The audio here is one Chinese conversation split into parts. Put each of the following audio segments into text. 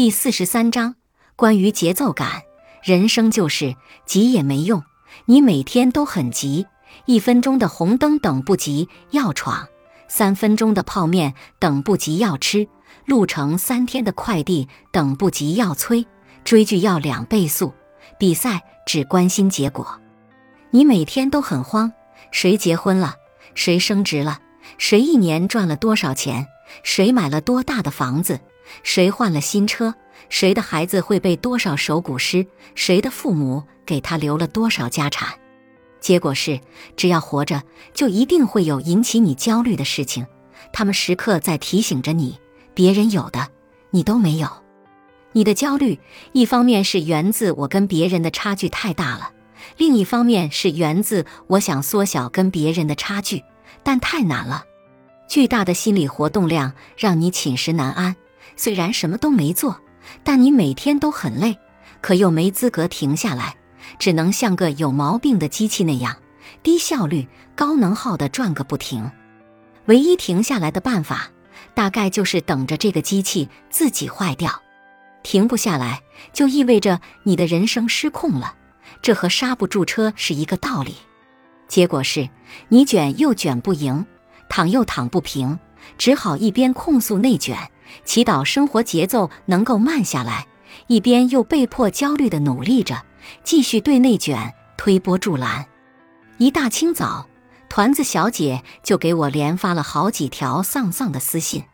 第四十三章关于节奏感。人生就是急也没用，你每天都很急，一分钟的红灯等不及要闯，三分钟的泡面等不及要吃，路程三天的快递等不及要催，追剧要两倍速，比赛只关心结果。你每天都很慌，谁结婚了？谁升职了？谁一年赚了多少钱？谁买了多大的房子？谁换了新车？谁的孩子会背多少首古诗？谁的父母给他留了多少家产？结果是，只要活着，就一定会有引起你焦虑的事情。他们时刻在提醒着你，别人有的，你都没有。你的焦虑，一方面是源自我跟别人的差距太大了，另一方面是源自我想缩小跟别人的差距，但太难了。巨大的心理活动量让你寝食难安。虽然什么都没做，但你每天都很累，可又没资格停下来，只能像个有毛病的机器那样，低效率、高能耗的转个不停。唯一停下来的办法，大概就是等着这个机器自己坏掉。停不下来，就意味着你的人生失控了，这和刹不住车是一个道理。结果是，你卷又卷不赢，躺又躺不平，只好一边控诉内卷。祈祷生活节奏能够慢下来，一边又被迫焦虑地努力着，继续对内卷推波助澜。一大清早，团子小姐就给我连发了好几条丧丧的私信。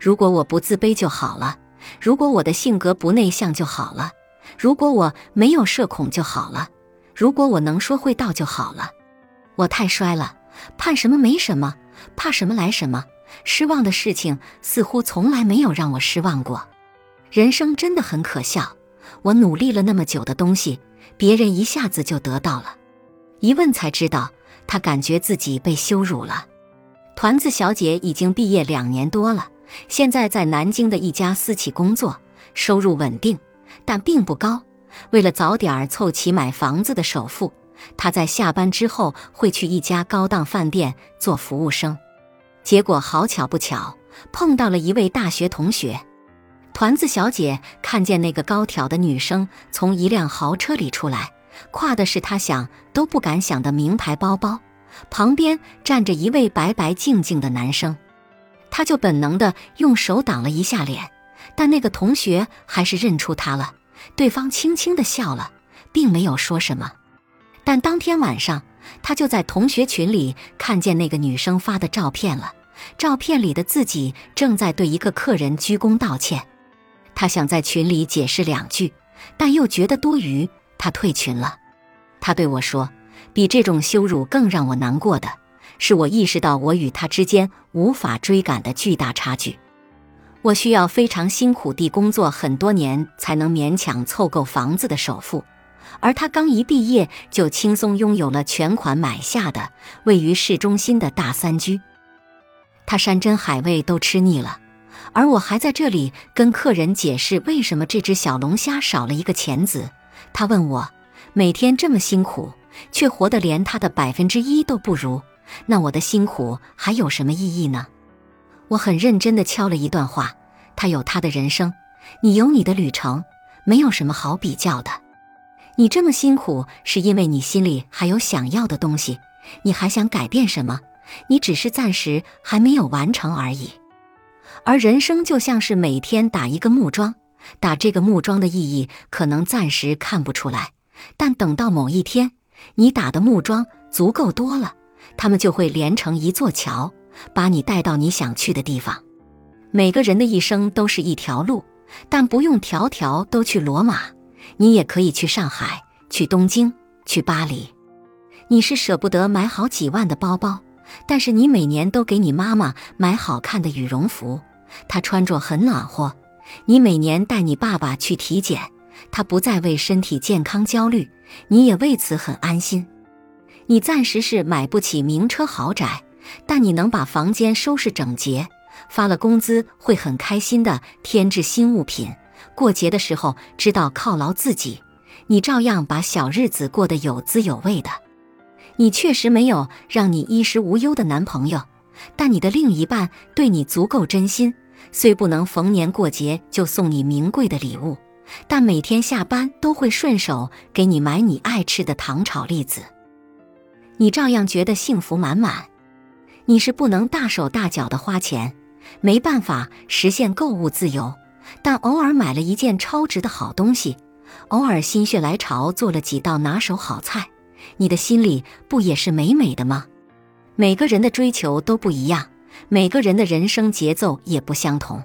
如果我不自卑就好了，如果我的性格不内向就好了，如果我没有社恐就好了，如果我能说会道就好了。我太衰了，盼什么没什么，怕什么来什么。失望的事情似乎从来没有让我失望过，人生真的很可笑。我努力了那么久的东西，别人一下子就得到了。一问才知道，他感觉自己被羞辱了。团子小姐已经毕业两年多了，现在在南京的一家私企工作，收入稳定，但并不高。为了早点凑齐买房子的首付，她在下班之后会去一家高档饭店做服务生。结果好巧不巧，碰到了一位大学同学。团子小姐看见那个高挑的女生从一辆豪车里出来，挎的是她想都不敢想的名牌包包，旁边站着一位白白净净的男生，她就本能的用手挡了一下脸，但那个同学还是认出她了。对方轻轻的笑了，并没有说什么。但当天晚上。他就在同学群里看见那个女生发的照片了，照片里的自己正在对一个客人鞠躬道歉。他想在群里解释两句，但又觉得多余，他退群了。他对我说：“比这种羞辱更让我难过的是，我意识到我与他之间无法追赶的巨大差距。我需要非常辛苦地工作很多年，才能勉强凑够房子的首付。”而他刚一毕业，就轻松拥有了全款买下的位于市中心的大三居。他山珍海味都吃腻了，而我还在这里跟客人解释为什么这只小龙虾少了一个钳子。他问我，每天这么辛苦，却活得连他的百分之一都不如，那我的辛苦还有什么意义呢？我很认真地敲了一段话：他有他的人生，你有你的旅程，没有什么好比较的。你这么辛苦，是因为你心里还有想要的东西，你还想改变什么？你只是暂时还没有完成而已。而人生就像是每天打一个木桩，打这个木桩的意义可能暂时看不出来，但等到某一天，你打的木桩足够多了，它们就会连成一座桥，把你带到你想去的地方。每个人的一生都是一条路，但不用条条都去罗马。你也可以去上海，去东京，去巴黎。你是舍不得买好几万的包包，但是你每年都给你妈妈买好看的羽绒服，她穿着很暖和。你每年带你爸爸去体检，他不再为身体健康焦虑，你也为此很安心。你暂时是买不起名车豪宅，但你能把房间收拾整洁，发了工资会很开心的添置新物品。过节的时候知道犒劳自己，你照样把小日子过得有滋有味的。你确实没有让你衣食无忧的男朋友，但你的另一半对你足够真心，虽不能逢年过节就送你名贵的礼物，但每天下班都会顺手给你买你爱吃的糖炒栗子，你照样觉得幸福满满。你是不能大手大脚的花钱，没办法实现购物自由，但偶尔买了一件超值的好东西，偶尔心血来潮做了几道拿手好菜，你的心里不也是美美的吗？每个人的追求都不一样，每个人的人生节奏也不相同。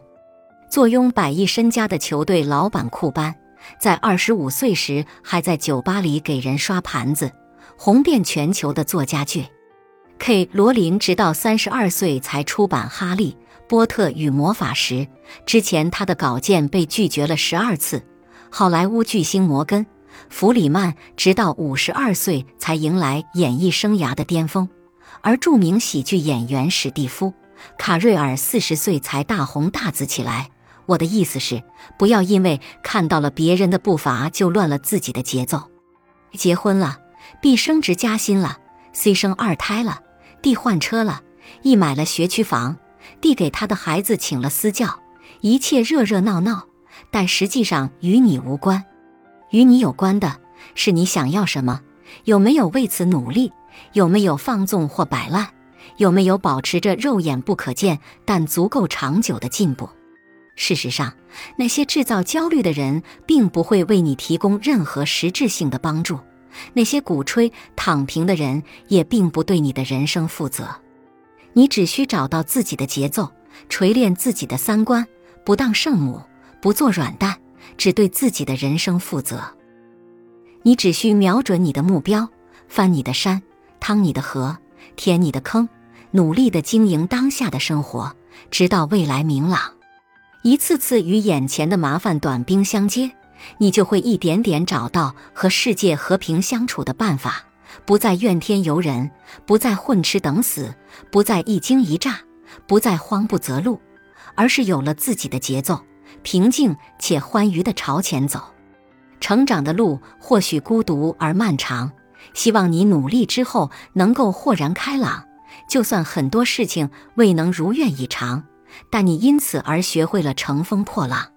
坐拥百亿身家的球队老板库班，在二十五岁时还在酒吧里给人刷盘子，红遍全球的作家剧。K 罗琳直到三十二岁才出版《哈利波特与魔法石》，之前他的稿件被拒绝了十二次。好莱坞巨星摩根·弗里曼直到五十二岁才迎来演艺生涯的巅峰，而著名喜剧演员史蒂夫·卡瑞尔四十岁才大红大紫起来。我的意思是，不要因为看到了别人的步伐就乱了自己的节奏。结婚了，B 升职加薪了，C 生二胎了。D 换车了，E 买了学区房递给他的孩子请了私教，一切热热闹闹，但实际上与你无关。与你有关的是你想要什么，有没有为此努力，有没有放纵或摆烂，有没有保持着肉眼不可见但足够长久的进步。事实上，那些制造焦虑的人，并不会为你提供任何实质性的帮助。那些鼓吹躺平的人也并不对你的人生负责，你只需找到自己的节奏，锤炼自己的三观，不当圣母，不做软蛋，只对自己的人生负责。你只需瞄准你的目标，翻你的山，趟你的河，填你的坑，努力的经营当下的生活，直到未来明朗，一次次与眼前的麻烦短兵相接。你就会一点点找到和世界和平相处的办法，不再怨天尤人，不再混吃等死，不再一惊一乍，不再慌不择路，而是有了自己的节奏，平静且欢愉地朝前走。成长的路或许孤独而漫长，希望你努力之后能够豁然开朗。就算很多事情未能如愿以偿，但你因此而学会了乘风破浪。